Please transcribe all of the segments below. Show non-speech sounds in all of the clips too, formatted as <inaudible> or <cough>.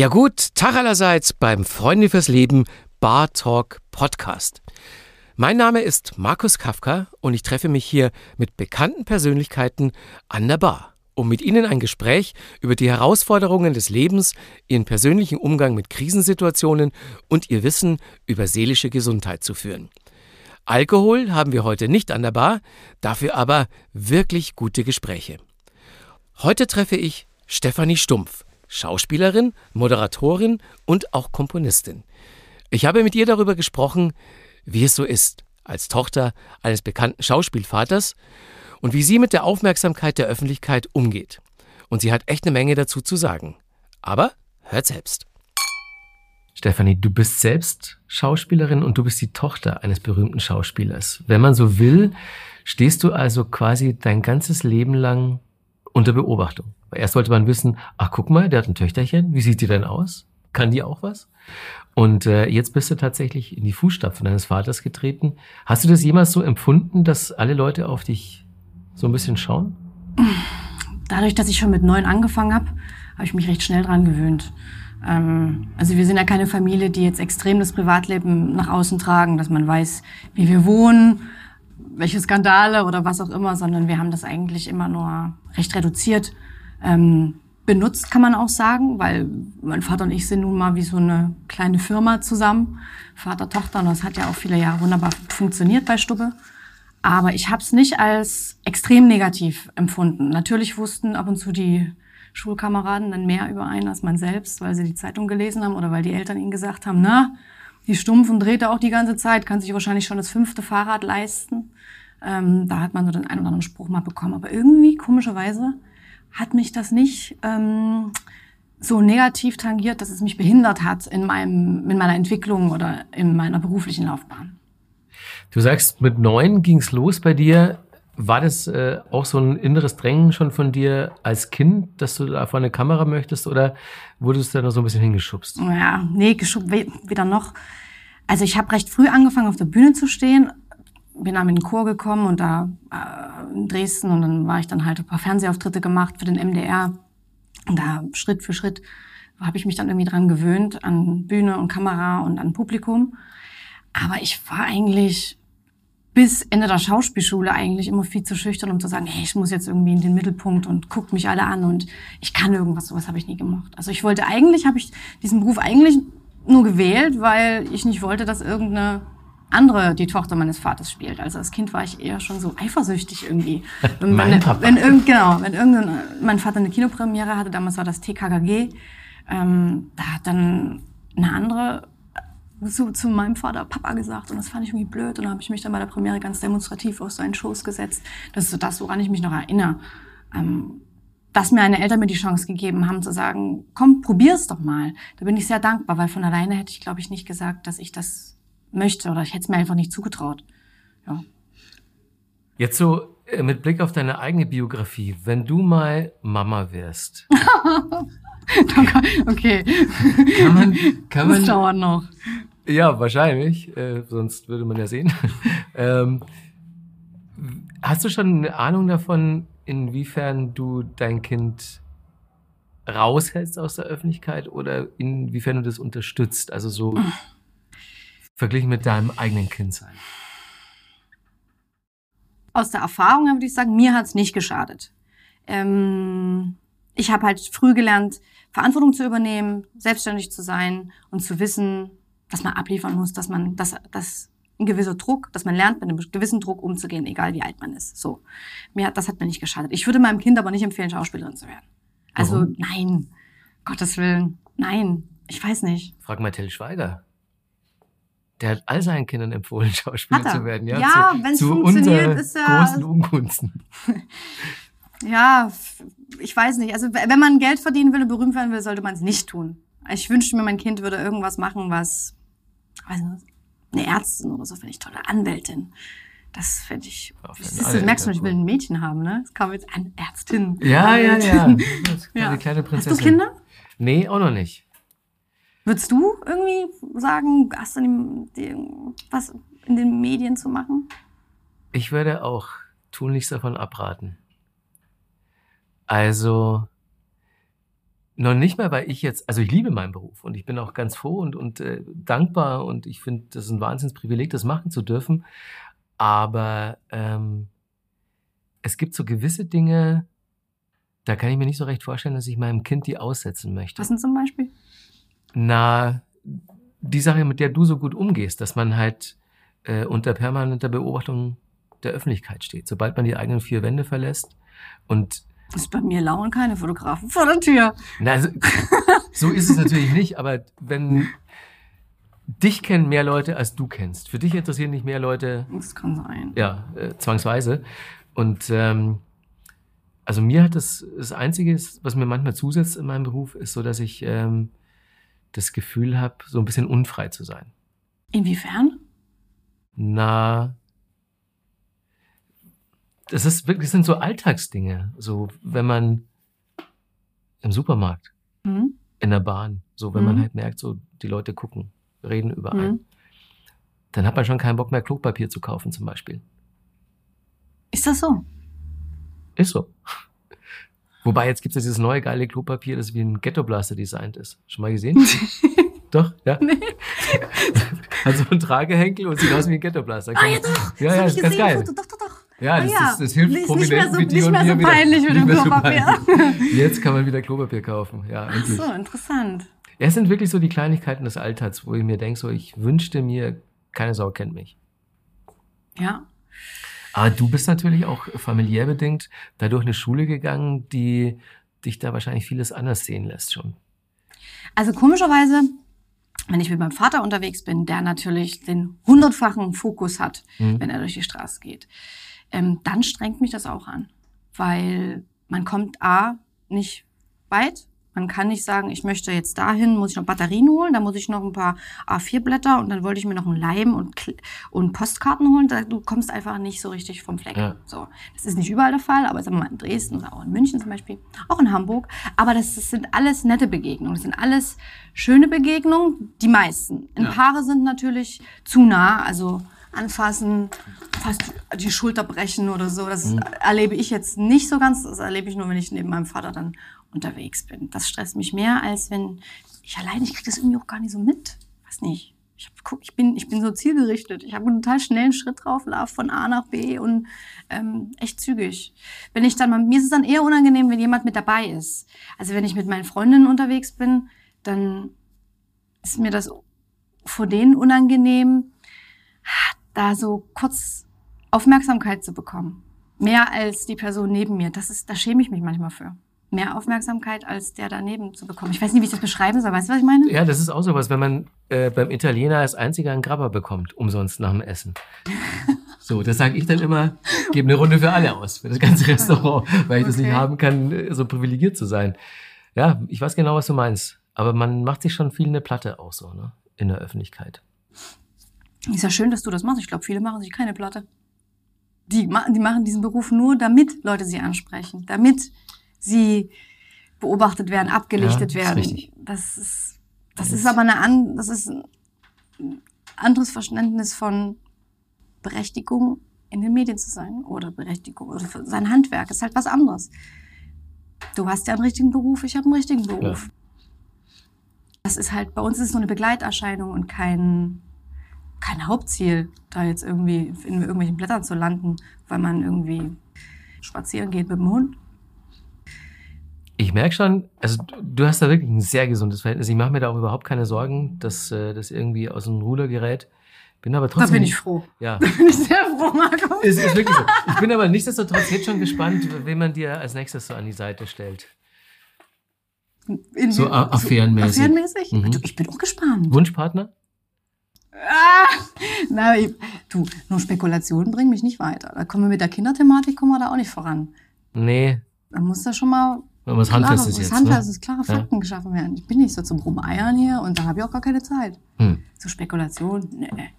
Ja gut, Tag allerseits beim Freunde fürs Leben Bar Talk Podcast. Mein Name ist Markus Kafka und ich treffe mich hier mit bekannten Persönlichkeiten an der Bar, um mit ihnen ein Gespräch über die Herausforderungen des Lebens, ihren persönlichen Umgang mit Krisensituationen und ihr Wissen über seelische Gesundheit zu führen. Alkohol haben wir heute nicht an der Bar, dafür aber wirklich gute Gespräche. Heute treffe ich Stefanie Stumpf. Schauspielerin, Moderatorin und auch Komponistin. Ich habe mit ihr darüber gesprochen, wie es so ist, als Tochter eines bekannten Schauspielvaters und wie sie mit der Aufmerksamkeit der Öffentlichkeit umgeht. Und sie hat echt eine Menge dazu zu sagen. Aber hört selbst. Stefanie, du bist selbst Schauspielerin und du bist die Tochter eines berühmten Schauspielers. Wenn man so will, stehst du also quasi dein ganzes Leben lang unter Beobachtung. Erst wollte man wissen, ach guck mal, der hat ein Töchterchen, wie sieht die denn aus? Kann die auch was? Und äh, jetzt bist du tatsächlich in die Fußstapfen deines Vaters getreten. Hast du das jemals so empfunden, dass alle Leute auf dich so ein bisschen schauen? Dadurch, dass ich schon mit neun angefangen habe, habe ich mich recht schnell dran gewöhnt. Ähm, also wir sind ja keine Familie, die jetzt extrem das Privatleben nach außen tragen, dass man weiß, wie wir wohnen, welche Skandale oder was auch immer, sondern wir haben das eigentlich immer nur recht reduziert ähm, benutzt, kann man auch sagen, weil mein Vater und ich sind nun mal wie so eine kleine Firma zusammen, Vater, Tochter, und das hat ja auch viele Jahre wunderbar funktioniert bei Stubbe. Aber ich habe es nicht als extrem negativ empfunden. Natürlich wussten ab und zu die Schulkameraden dann mehr über einen als man selbst, weil sie die Zeitung gelesen haben oder weil die Eltern ihnen gesagt haben, na, die Stumpf und dreht auch die ganze Zeit, kann sich wahrscheinlich schon das fünfte Fahrrad leisten. Ähm, da hat man so den einen oder anderen Spruch mal bekommen. Aber irgendwie, komischerweise, hat mich das nicht ähm, so negativ tangiert, dass es mich behindert hat in, meinem, in meiner Entwicklung oder in meiner beruflichen Laufbahn. Du sagst, mit neun ging's los bei dir. War das äh, auch so ein inneres Drängen schon von dir als Kind, dass du da vor eine Kamera möchtest oder wurdest du da noch so ein bisschen hingeschubst? Ja, nee, geschubst weder noch. Also ich habe recht früh angefangen, auf der Bühne zu stehen bin dann in den Chor gekommen und da äh, in Dresden und dann war ich dann halt ein paar Fernsehauftritte gemacht für den MDR. Und da Schritt für Schritt habe ich mich dann irgendwie dran gewöhnt, an Bühne und Kamera und an Publikum. Aber ich war eigentlich bis Ende der Schauspielschule eigentlich immer viel zu schüchtern, um zu sagen, hey, ich muss jetzt irgendwie in den Mittelpunkt und guckt mich alle an und ich kann irgendwas, sowas habe ich nie gemacht. Also ich wollte eigentlich, habe ich diesen Beruf eigentlich nur gewählt, weil ich nicht wollte, dass irgendeine andere die Tochter meines Vaters spielt. Also als Kind war ich eher schon so eifersüchtig irgendwie. <laughs> Wenn, mein Papa. wenn irgend, genau, wenn irgendein, mein Vater eine Kinopremiere hatte, damals war das TKKG, ähm, da hat dann eine andere zu, zu meinem Vater Papa gesagt und das fand ich irgendwie blöd und dann habe ich mich dann bei der Premiere ganz demonstrativ auf seinen Schoß gesetzt. Das ist so das, woran ich mich noch erinnere. Ähm, dass mir eine Eltern mir die Chance gegeben haben zu sagen, komm, probier's doch mal. Da bin ich sehr dankbar, weil von alleine hätte ich, glaube ich, nicht gesagt, dass ich das möchte oder ich hätte es mir einfach nicht zugetraut. Ja. Jetzt so äh, mit Blick auf deine eigene Biografie, wenn du mal Mama wärst. <laughs> okay. Kann man, kann man, das dauert noch. Ja, wahrscheinlich, äh, sonst würde man ja sehen. <laughs> ähm, hast du schon eine Ahnung davon, inwiefern du dein Kind raushältst aus der Öffentlichkeit oder inwiefern du das unterstützt? Also so verglichen mit deinem eigenen Kindsein? Aus der Erfahrung würde ich sagen, mir hat es nicht geschadet. Ähm, ich habe halt früh gelernt, Verantwortung zu übernehmen, selbstständig zu sein und zu wissen, dass man abliefern muss, dass man, dass, dass ein gewisser Druck, dass man lernt, mit einem gewissen Druck umzugehen, egal wie alt man ist. So, mir hat, das hat mir nicht geschadet. Ich würde meinem Kind aber nicht empfehlen, Schauspielerin zu werden. Also Warum? nein, Gottes Willen, nein, ich weiß nicht. Frag mal Till Schweiger. Der hat all seinen Kindern empfohlen, <laughs> Schauspieler zu werden. Ja, ja wenn es funktioniert, ist er. Großen Ungunsten. <laughs> ja, ich weiß nicht. Also, wenn man Geld verdienen will und berühmt werden will, sollte man es nicht tun. Ich wünschte mir, mein Kind würde irgendwas machen, was, nicht, eine Ärztin oder so, finde ich tolle Anwältin. Das finde ich. Das, das, du merkst schon, ich will ein Mädchen haben, ne? Es kam jetzt eine Ärztin. Ja, ja, ja. <laughs> ja. kleine Prinzessin. Hast du Kinder? Nee, auch noch nicht. Würdest du irgendwie sagen, hast du was in den Medien zu machen? Ich würde auch tunlichst davon abraten. Also noch nicht mal, weil ich jetzt, also ich liebe meinen Beruf und ich bin auch ganz froh und, und äh, dankbar und ich finde, das ist ein Wahnsinnsprivileg, das machen zu dürfen. Aber ähm, es gibt so gewisse Dinge, da kann ich mir nicht so recht vorstellen, dass ich meinem Kind die aussetzen möchte. Was denn zum Beispiel? Na, die Sache, mit der du so gut umgehst, dass man halt äh, unter permanenter Beobachtung der Öffentlichkeit steht. Sobald man die eigenen vier Wände verlässt und Ist bei mir lauern keine Fotografen vor der Tür. na, so, so ist es natürlich nicht, aber wenn dich kennen mehr Leute, als du kennst. Für dich interessieren nicht mehr Leute, Das kann sein. ja, äh, zwangsweise. Und ähm, also mir hat das, das Einzige, was mir manchmal zusetzt in meinem Beruf, ist so, dass ich ähm, das Gefühl habe, so ein bisschen unfrei zu sein. Inwiefern? Na, das ist wirklich, das sind so Alltagsdinge. So, wenn man im Supermarkt, Hm? in der Bahn, so, wenn man Mhm. halt merkt, so, die Leute gucken, reden über einen, Mhm. dann hat man schon keinen Bock mehr, Klopapier zu kaufen, zum Beispiel. Ist das so? Ist so. <laughs> Wobei, jetzt gibt es ja dieses neue geile Klopapier, das wie ein Ghetto-Blaster designt ist. Schon mal gesehen? <laughs> doch, ja. Nee. <laughs> Hat so einen Tragehenkel und sieht aus wie ein Ghetto-Blaster. Ah ja doch. Ja, das ja, ist ganz geil. Foto. Doch, doch, Ja, Ah das, ja. Ist, das hilft Nicht- nicht Prominenten mehr so- nicht mehr so wieder. peinlich mit Nicht dem so Klopapier. peinlich. Jetzt kann man wieder Klopapier kaufen. Ja, Ach endlich. so, interessant. Ja, es sind wirklich so die Kleinigkeiten des Alltags, wo ich mir denke, so, ich wünschte mir, keine Sau kennt mich. Ja. Aber du bist natürlich auch familiär bedingt da durch eine Schule gegangen, die dich da wahrscheinlich vieles anders sehen lässt schon. Also komischerweise, wenn ich mit meinem Vater unterwegs bin, der natürlich den hundertfachen Fokus hat, Mhm. wenn er durch die Straße geht, ähm, dann strengt mich das auch an. Weil man kommt A, nicht weit. Man kann nicht sagen, ich möchte jetzt dahin, muss ich noch Batterien holen, dann muss ich noch ein paar A4-Blätter und dann wollte ich mir noch einen Leim und, Kl- und Postkarten holen. Da- Du kommst einfach nicht so richtig vom Fleck. Ja. So. Das ist nicht überall der Fall, aber sagen wir mal in Dresden oder auch in München zum Beispiel, auch in Hamburg. Aber das, das sind alles nette Begegnungen. Das sind alles schöne Begegnungen, die meisten. Ein Ja. Paare sind natürlich zu nah, also anfassen, fast die Schulter brechen oder so. Das erlebe ich jetzt nicht so ganz. Das erlebe ich nur, wenn ich neben meinem Vater dann unterwegs bin. Das stresst mich mehr, als wenn ich allein, ich kriege das irgendwie auch gar nicht so mit. Weiß nicht. Ich, hab, guck, ich, bin, ich bin so zielgerichtet. Ich habe einen total schnellen Schritt drauf, lauf von A nach B und ähm, echt zügig. Wenn ich dann mir ist es dann eher unangenehm, wenn jemand mit dabei ist. Also wenn ich mit meinen Freundinnen unterwegs bin, dann ist mir das vor denen unangenehm, da so kurz Aufmerksamkeit zu bekommen. Mehr als die Person neben mir. Das ist, da schäme ich mich manchmal für. Mehr Aufmerksamkeit als der daneben zu bekommen. Ich weiß nicht, wie ich das beschreiben soll. Weißt du, was ich meine? Ja, das ist auch sowas, wenn man äh, beim Italiener als einziger einen Grabber bekommt, umsonst nach dem Essen. <laughs> So, das sage ich dann immer, gebe eine Runde für alle aus, für das ganze Restaurant, weil ich das nicht Okay. haben kann, äh, so privilegiert zu sein. Ja, ich weiß genau, was du meinst. Aber man macht sich schon viel eine Platte auch so, ne? In der Öffentlichkeit. Ist ja schön, dass du das machst. Ich glaube, viele machen sich keine Platte. Die, die machen diesen Beruf nur, damit Leute sie ansprechen, damit sie beobachtet werden, abgelichtet Ja, ist werden. richtig. Das ist, das Ja, ist das- aber eine an, das ist ein anderes Verständnis von Berechtigung in den Medien zu sein oder Berechtigung oder sein Handwerk. Das ist halt was anderes. Du hast ja einen richtigen Beruf, ich habe einen richtigen Beruf. Das ist halt, bei uns ist es nur eine Begleiterscheinung und kein, kein Hauptziel, da jetzt irgendwie in irgendwelchen Blättern zu landen, weil man irgendwie spazieren geht mit dem Hund. Ich merke schon, also du- hast da wirklich ein sehr gesundes Verhältnis. Ich mache mir da auch überhaupt keine Sorgen, dass äh, das irgendwie aus dem Ruder gerät. Bin aber trotzdem. Da bin ich froh. Ja. <laughs> Da bin ich sehr froh, Marco. Ist, ist wirklich so. Ich bin aber nichtsdestotrotz jetzt schon gespannt, wen man dir als nächstes so an die Seite stellt. In- So affärenmäßig. Affärenmäßig? Mhm. Ich bin auch gespannt. Wunschpartner? Ah, na, ich, du, nur Spekulationen bringen mich nicht weiter. Da kommen wir mit der Kinderthematik kommen wir da auch nicht voran. Nee, Da muss da schon mal was klare, Handfestes was jetzt. Handfestes, Ne? klare Ja. Fakten geschaffen werden. Ich bin nicht so zum Rumeiern hier und da habe ich auch gar keine Zeit. Hm. Zu Spekulationen, nee.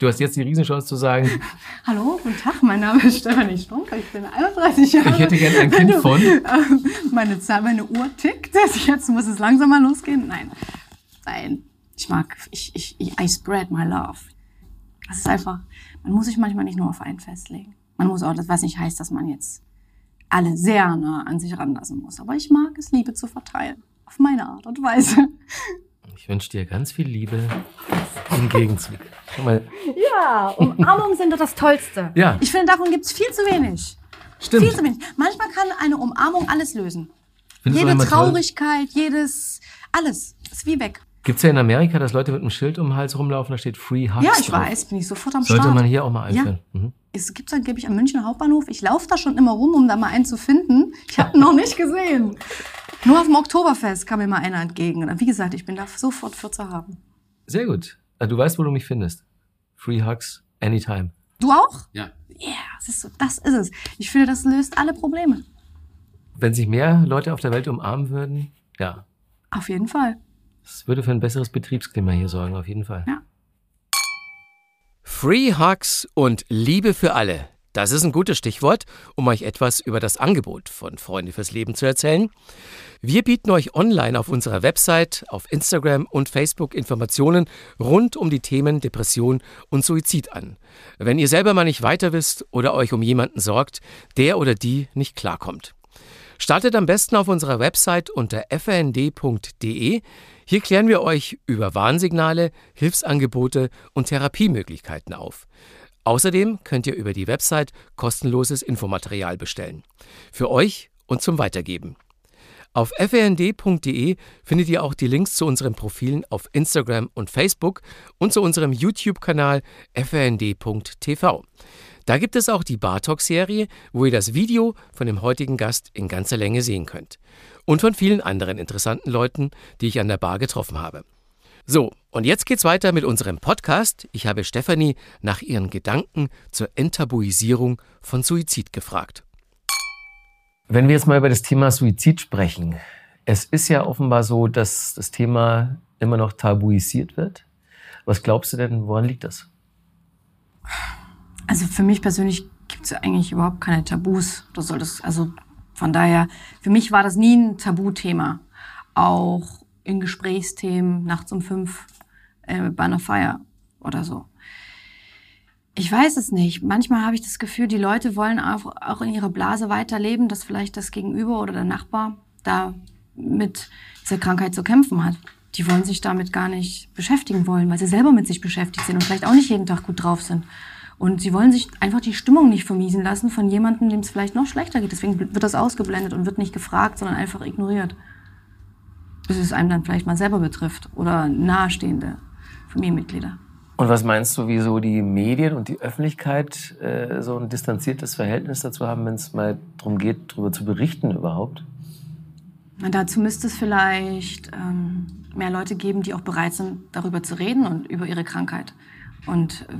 Du hast jetzt die Riesenchance zu sagen, <laughs> Hallo, guten Tag, mein Name ist Stefanie Strunk, ich bin 31 Jahre. ich hätte gern ein Kind von. Ähm, meine, Zahl, meine Uhr tickt, <laughs> jetzt muss es langsam mal losgehen. Nein, nein, ich mag, ich, ich, ich, I spread my love. Das ist einfach, man muss sich manchmal nicht nur auf einen festlegen. Man muss auch, das was nicht heißt, dass man jetzt alle sehr nah an sich ranlassen muss. Aber ich mag es, Liebe zu verteilen. Auf meine Art und Weise. Ich wünsche dir ganz viel Liebe im Gegenzug. Ja, Umarmungen sind doch das Tollste. Ja. Ich finde, davon gibt es viel zu wenig. Stimmt. Viel zu wenig. Manchmal kann eine Umarmung alles lösen. Findest Jede immer toll? Traurigkeit, jedes, alles ist wie weg. Gibt es ja in Amerika, dass Leute mit einem Schild um den Hals rumlaufen, da steht Free Hugs Ja, ich drauf. weiß, bin ich sofort am Sollte Start. man hier auch mal einführen. Mhm. Es gibt angeblich am Münchner Hauptbahnhof. Ich laufe da schon immer rum, um da mal einen zu finden. Ich habe ihn noch nicht gesehen. <laughs> Nur auf dem Oktoberfest kam mir mal einer entgegen. Und wie gesagt, ich bin da sofort für zu haben. Sehr gut. Also Du weißt, wo du mich findest. Free Hugs anytime. Du auch? Ja. Ja, siehst du, das ist es. Ich finde, das löst alle Probleme. Wenn sich mehr Leute auf der Welt umarmen würden, ja, Auf jeden Fall. Das würde für ein besseres Betriebsklima hier sorgen, auf jeden Fall. Ja. Free Hugs und Liebe für alle. Das ist ein gutes Stichwort, um euch etwas über das Angebot von Freunde fürs Leben zu erzählen. Wir bieten euch online auf unserer Website, auf Instagram und Facebook Informationen rund um die Themen Depression und Suizid an. Wenn ihr selber mal nicht weiter wisst oder euch um jemanden sorgt, der oder die nicht klarkommt. Startet am besten auf unserer Website unter frnd.de. Hier klären wir euch über Warnsignale, Hilfsangebote und Therapiemöglichkeiten auf. Außerdem könnt ihr über die Website kostenloses Infomaterial bestellen. Für euch und zum Weitergeben. Auf frnd.de findet ihr auch die Links zu unseren Profilen auf Instagram und Facebook und zu unserem YouTube-Kanal frnd.tv. Da gibt es auch die Bartalk-Serie, wo ihr das Video von dem heutigen Gast in ganzer Länge sehen könnt. Und von vielen anderen interessanten Leuten, die ich an der Bar getroffen habe. So, und jetzt geht's weiter mit unserem Podcast. Ich habe Stefanie nach ihren Gedanken zur Enttabuisierung von Suizid gefragt. Wenn wir jetzt mal über das Thema Suizid sprechen, es ist ja offenbar so, dass das Thema immer noch tabuisiert wird. Was glaubst du denn, woran liegt das? Also für mich persönlich gibt es eigentlich überhaupt keine Tabus. Du solltest, also von daher, für mich war das nie ein Tabuthema. Auch in Gesprächsthemen nachts um fünf äh, bei einer Feier oder so. Ich weiß es nicht. Manchmal habe ich das Gefühl, die Leute wollen auch, auch in ihrer Blase weiterleben, dass vielleicht das Gegenüber oder der Nachbar da mit dieser Krankheit zu kämpfen hat. Die wollen sich damit gar nicht beschäftigen wollen, weil sie selber mit sich beschäftigt sind und vielleicht auch nicht jeden Tag gut drauf sind. Und sie wollen sich einfach die Stimmung nicht vermiesen lassen von jemandem, dem es vielleicht noch schlechter geht. Deswegen wird das ausgeblendet und wird nicht gefragt, sondern einfach ignoriert. Bis es einem dann vielleicht mal selber betrifft oder nahestehende Familienmitglieder. Und was meinst du, wieso die Medien und die Öffentlichkeit äh, so ein distanziertes Verhältnis dazu haben, wenn es mal darum geht, darüber zu berichten überhaupt? Na, dazu müsste es vielleicht ähm, mehr Leute geben, die auch bereit sind, darüber zu reden und über ihre Krankheit. Und äh,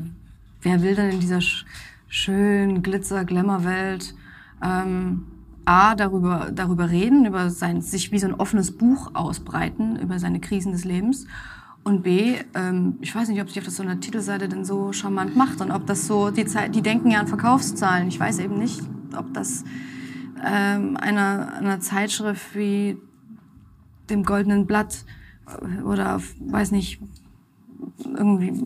wer will denn in dieser sch schönen Glitzer-Glamour-Welt ähm, A, darüber, darüber reden, über sein, sich wie so ein offenes Buch ausbreiten, über seine Krisen des Lebens. Und B, ähm, ich weiß nicht, ob sich auf das so einer Titelseite denn so charmant macht und ob das so, die, Zeit, die denken ja an Verkaufszahlen. Ich weiß eben nicht, ob das ähm, einer, einer Zeitschrift wie dem Goldenen Blatt oder weiß nicht irgendwie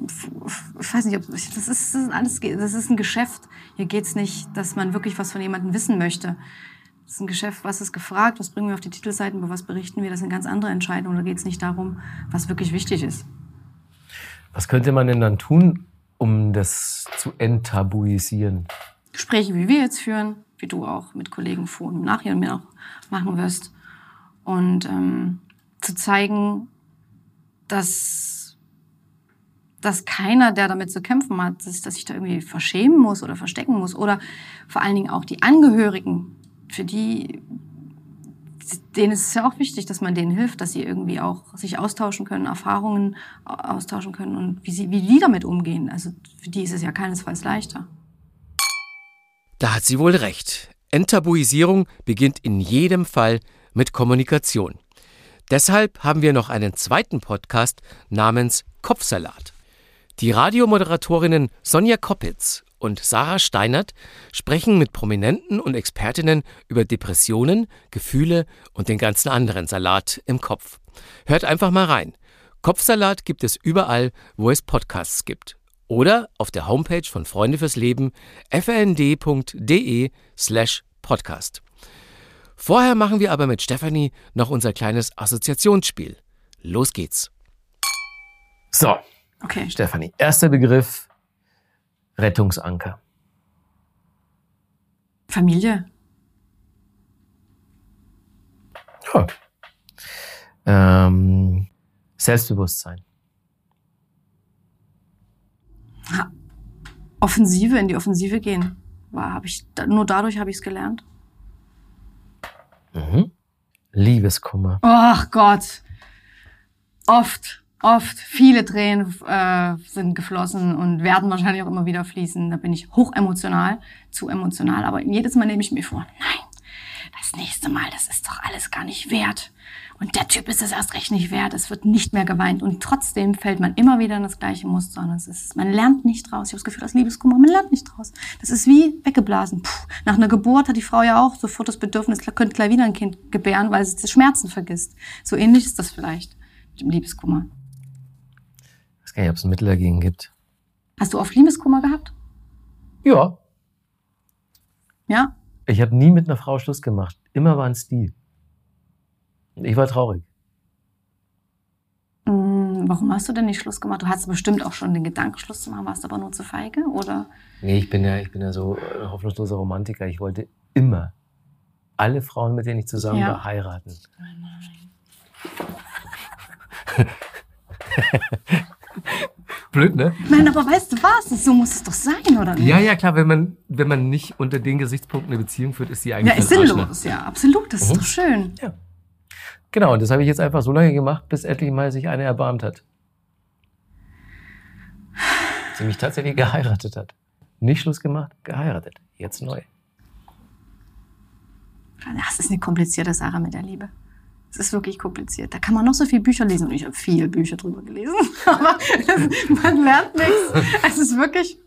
ich weiß nicht ob das ist, das ist alles das ist ein Geschäft. Hier geht's nicht dass man wirklich was von jemandem wissen möchte. Das ist ein Geschäft was ist gefragt was bringen wir auf die Titelseiten über was berichten wir das sind ganz andere Entscheidungen da geht's nicht darum was wirklich wichtig ist. Was könnte man denn dann tun, um das zu enttabuisieren? Gespräche wie wir jetzt führen wie du auch mit Kollegen vor und nachher mir auch machen wirst. Und ähm, zu zeigen dass dass keiner, der damit zu kämpfen hat, dass, dass sich da irgendwie verschämen muss oder verstecken muss. Oder vor allen Dingen auch die Angehörigen, für die, denen ist es ja auch wichtig, dass man denen hilft, dass sie irgendwie auch sich austauschen können, Erfahrungen austauschen können und wie, sie, wie die damit umgehen. Also für die ist es ja keinesfalls leichter. Da hat sie wohl recht. Enttabuisierung beginnt in jedem Fall mit Kommunikation. Deshalb haben wir noch einen zweiten Podcast namens Kopfsalat. Die Radiomoderatorinnen Sonja Koppitz und Sarah Steinert sprechen mit Prominenten und Expertinnen über Depressionen, Gefühle und den ganzen anderen Salat im Kopf. Hört einfach mal rein. Kopfsalat gibt es überall, wo es Podcasts gibt. Oder auf der Homepage von Freunde fürs Leben frnd.de slash podcast. Vorher machen wir aber mit Stefanie noch unser kleines Assoziationsspiel. Los geht's. So, Okay. Stefanie, erster Begriff Rettungsanker. Familie. Ja. Ähm, Selbstbewusstsein. Offensive, in die Offensive gehen. War, hab ich, nur dadurch habe ich es gelernt. Mhm. Liebeskummer. Ach Gott. Oft, oft. Viele Tränen äh, sind geflossen und werden wahrscheinlich auch immer wieder fließen. Da bin ich hochemotional, zu emotional. Aber jedes Mal nehme ich mir vor, nein, das nächste Mal, das ist doch alles gar nicht wert. Und der Typ ist es erst recht nicht wert. Es wird nicht mehr geweint. Und trotzdem fällt man immer wieder in das gleiche Muster. Und es ist, man lernt nicht draus. Ich habe das Gefühl, das Liebeskummer, man lernt nicht draus. Das ist wie weggeblasen. Puh. Nach einer Geburt hat die Frau ja auch sofort das Bedürfnis, könnte gleich wieder ein Kind gebären, weil sie die Schmerzen vergisst. So ähnlich ist das vielleicht mit dem Liebeskummer. Weiß gar nicht, ob es ein Mittel dagegen gibt. Hast du oft Liebeskummer gehabt? Ja. Ja? Ich habe nie mit einer Frau Schluss gemacht. Immer waren es die. Und ich war traurig. Hm, warum hast du denn nicht Schluss gemacht? Du hattest bestimmt auch schon den Gedanken, Schluss zu machen, warst aber nur zu feige, oder? Nee, ich bin ja, ich bin ja so ein hoffnungsloser Romantiker. Ich wollte immer alle Frauen, mit denen ich zusammen Ja. war, heiraten. <laughs> Blöd, ne? Nein, aber weißt du was? So muss es doch sein, oder nicht? Ja, ja, klar, wenn man, wenn man nicht unter den Gesichtspunkten eine Beziehung führt, ist Ja, eigentlich ist für den Arsch, ne? sinnlos, ja, absolut. Das ist Mhm. doch schön. Genau, und das habe ich jetzt einfach so lange gemacht, bis endlich mal sich eine erbarmt hat. <sighs> Sie mich tatsächlich geheiratet hat. Nicht Schluss gemacht, geheiratet. Jetzt neu. Das ist eine komplizierte Sache mit der Liebe. Es ist wirklich kompliziert. Da kann man noch so viele Bücher lesen. Und ich habe viele Bücher drüber gelesen. <laughs> Aber es, man lernt nichts. Es ist wirklich,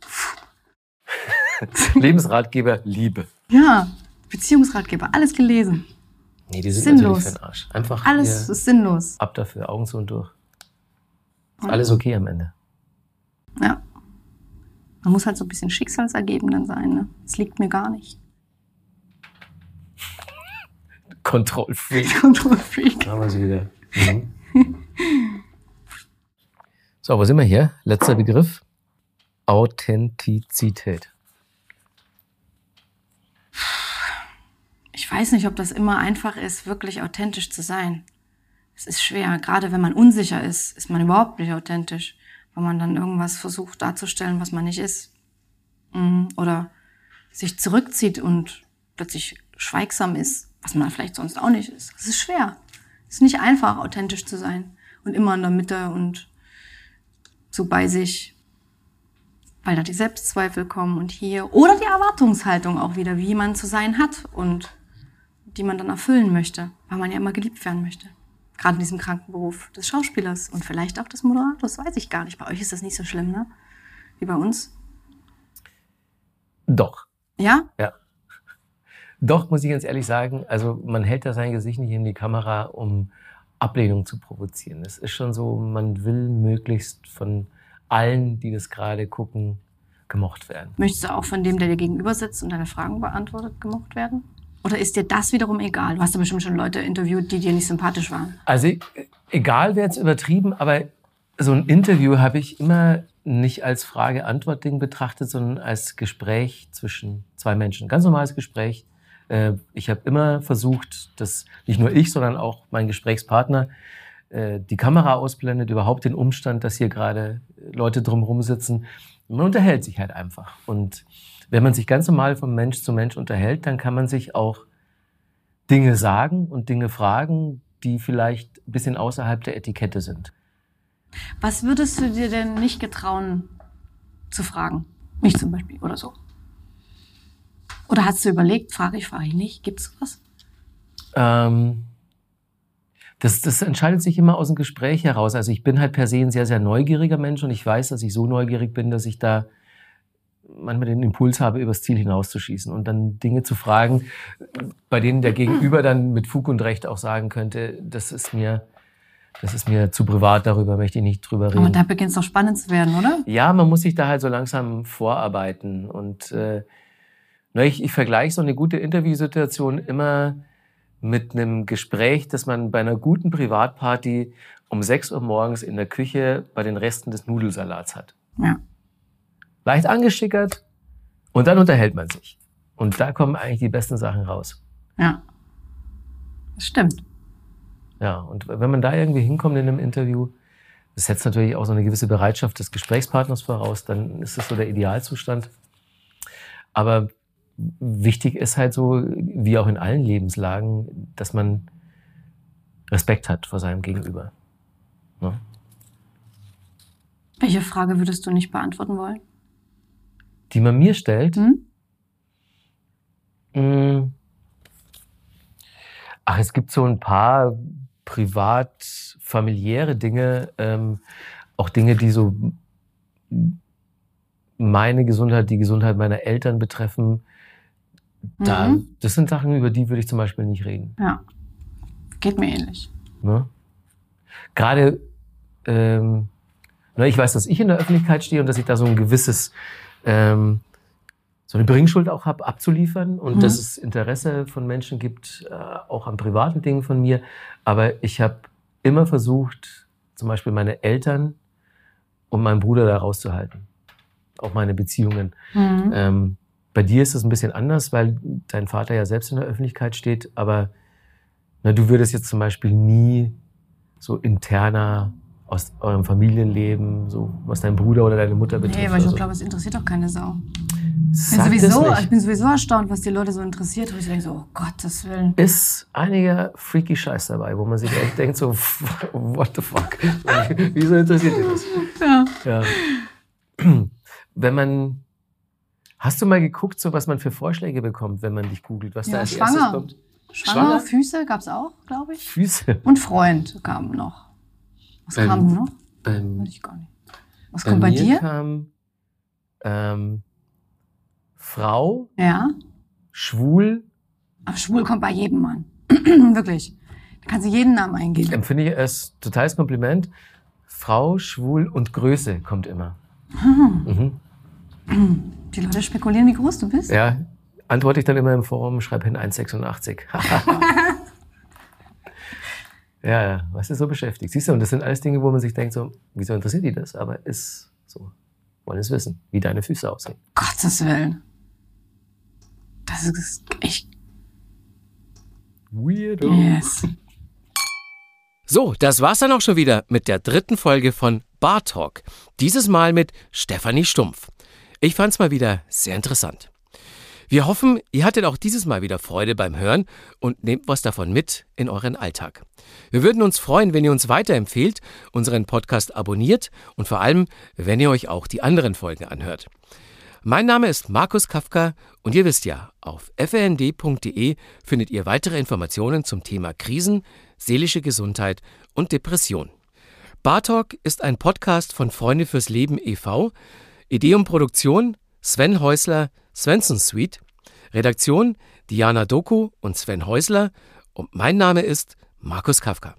<laughs> Lebensratgeber, Liebe. ja, Beziehungsratgeber, alles gelesen. Nee, die sind Sinnlos. natürlich für den Arsch. Einfach Alles ist sinnlos. ab dafür, Augen zu und durch. Ist alles okay am Ende. Ja. Man muss halt so ein bisschen schicksalsergeben dann sein. Ne? Es liegt mir gar nicht. Kontrollfreak. Kontrollfreak. Da haben wir sie wieder. Mhm. <laughs> So, wo sind wir hier? Letzter Begriff. Authentizität. Ich weiß nicht, ob das immer einfach ist, wirklich authentisch zu sein. Es ist schwer. Gerade wenn man unsicher ist, ist man überhaupt nicht authentisch. Weil man dann irgendwas versucht darzustellen, was man nicht ist. Mhm. Oder sich zurückzieht und plötzlich schweigsam ist, was man vielleicht sonst auch nicht ist. Es ist schwer. Es ist nicht einfach, authentisch zu sein. Und immer in der Mitte und so bei sich weil da die Selbstzweifel kommen und hier oder die Erwartungshaltung auch wieder, wie man zu sein hat und die man dann erfüllen möchte, weil man ja immer geliebt werden möchte. Gerade in diesem kranken Beruf des Schauspielers und vielleicht auch des Moderators, weiß ich gar nicht. Bei euch ist das nicht so schlimm, ne? Wie bei uns. Doch. Ja? Ja. Doch, muss ich ganz ehrlich sagen, also man hält da sein Gesicht nicht in die Kamera, um Ablehnung zu provozieren. Es ist schon so, man will möglichst von allen, die das gerade gucken, gemocht werden. Möchtest du auch von dem, der dir gegenüber sitzt und deine Fragen beantwortet, gemocht werden? Oder ist dir das wiederum egal? Du hast ja bestimmt schon Leute interviewt, die dir nicht sympathisch waren. Also egal, wer jetzt übertrieben, aber so ein Interview habe ich immer nicht als Frage-Antwort-Ding betrachtet, sondern als Gespräch zwischen zwei Menschen. Ganz normales Gespräch. Äh, Ich habe immer versucht, dass nicht nur ich, sondern auch mein Gesprächspartner äh, die Kamera ausblendet, überhaupt den Umstand, dass hier gerade Leute drumherum sitzen. Man unterhält sich halt einfach. Und wenn man sich ganz normal von Mensch zu Mensch unterhält, dann kann man sich auch Dinge sagen und Dinge fragen, die vielleicht ein bisschen außerhalb der Etikette sind. Was würdest du dir denn nicht getrauen zu fragen? Mich zum Beispiel oder so. Oder hast du überlegt, frage ich, frage ich nicht? Gibt's was? Ähm, das, das entscheidet sich immer aus dem Gespräch heraus. Also ich bin halt per se ein sehr, sehr neugieriger Mensch und ich weiß, dass ich so neugierig bin, dass ich da manchmal den Impuls habe, übers Ziel hinauszuschießen und dann Dinge zu fragen, bei denen der Gegenüber dann mit Fug und Recht auch sagen könnte, das ist mir, das ist mir zu privat, darüber möchte ich nicht drüber reden. Aber da beginnt es doch spannend zu werden, oder? Ja, man muss sich da halt so langsam vorarbeiten. Und äh, ich, ich vergleiche so eine gute Interviewsituation immer mit einem Gespräch, das man bei einer guten Privatparty um 6 Uhr morgens in der Küche bei den Resten des Nudelsalats hat. Ja. Leicht angeschickert und dann unterhält man sich. Und da kommen eigentlich die besten Sachen raus. Ja. Das stimmt. Ja, und wenn man da irgendwie hinkommt in einem Interview, das setzt natürlich auch so eine gewisse Bereitschaft des Gesprächspartners voraus, dann ist das so der Idealzustand. Aber wichtig ist halt so, wie auch in allen Lebenslagen, dass man Respekt hat vor seinem Gegenüber. Ja? Welche Frage würdest du nicht beantworten wollen? Die man mir stellt. Hm? Mh, Ach, es gibt so ein paar privat familiäre Dinge, ähm, auch Dinge, die so meine Gesundheit, die Gesundheit meiner Eltern betreffen. Da, Mhm. Das sind Sachen, über die würde ich zum Beispiel nicht reden. Ja. Geht mir ähnlich. Ne? Gerade, ähm, ne, ich weiß, dass ich in der Öffentlichkeit stehe und dass ich da so ein gewisses, ähm, so eine Bringschuld auch habe, abzuliefern und Mhm. dass es Interesse von Menschen gibt, äh, auch an privaten Dingen von mir. Aber ich habe immer versucht, zum Beispiel meine Eltern und meinen Bruder da rauszuhalten. Auch meine Beziehungen. Mhm. Ähm, bei dir ist es ein bisschen anders, weil dein Vater ja selbst in der Öffentlichkeit steht, aber na, du würdest jetzt zum Beispiel nie so interner aus eurem Familienleben, so was dein Bruder oder deine Mutter betrifft. Nee, weil ich so. glaube, es interessiert doch keine Sau. Sag bin, sowieso, ich bin sowieso erstaunt, was die Leute so interessiert. Wo ich denke so, oh Gottes Willen. ist einiger freaky Scheiß dabei, wo man sich echt <laughs> denkt so, what the fuck? <laughs> Wieso interessiert dich das? Ja. Ja. <clears throat> Wenn man, hast du mal geguckt, so was man für Vorschläge bekommt, wenn man dich googelt, was da Ja, als schwanger. erstes kommt? Schwanger, Schwanger? Füße gab's auch, glaube ich. Füße. Und Freund kam noch. Was Ähm, kam noch? Ähm, Weiß ich gar nicht. Was bei kommt bei mir dir? kam ähm, Frau, Ja. schwul, Aber schwul kommt bei jedem Mann. <clears throat> Wirklich. Da kannst du jeden Namen eingeben. empfinde ich als totales Kompliment. Frau, schwul und Größe kommt immer. <laughs> Mhm. <clears throat> Die Leute spekulieren, wie groß du bist. Ja, antworte ich dann immer im Forum, schreib hin 1,86. <laughs> ja, ja, was ist so beschäftigt? Siehst du, und das sind alles Dinge, wo man sich denkt, so, wieso interessiert die das? Aber ist so. Wollen es wissen, wie deine Füße aussehen. Gottes Willen. Das ist echt. Weirdo. Yes. So, das war's dann auch schon wieder mit der dritten Folge von Bar Talk. Dieses Mal mit Stefanie Stumpf. Ich fand's mal wieder sehr interessant. Wir hoffen, ihr hattet auch dieses Mal wieder Freude beim Hören und nehmt was davon mit in euren Alltag. Wir würden uns freuen, wenn ihr uns weiterempfehlt, unseren Podcast abonniert und vor allem, wenn ihr euch auch die anderen Folgen anhört. Mein Name ist Markus Kafka und ihr wisst ja, auf fnd.de findet ihr weitere Informationen zum Thema Krisen, seelische Gesundheit und Depression. Bartalk ist ein Podcast von Freunde fürs Leben e.V. Idee und Produktion Sven Häusler, Svensson Suite. Redaktion Diana Doku und Sven Häusler. Und mein Name ist Markus Kafka.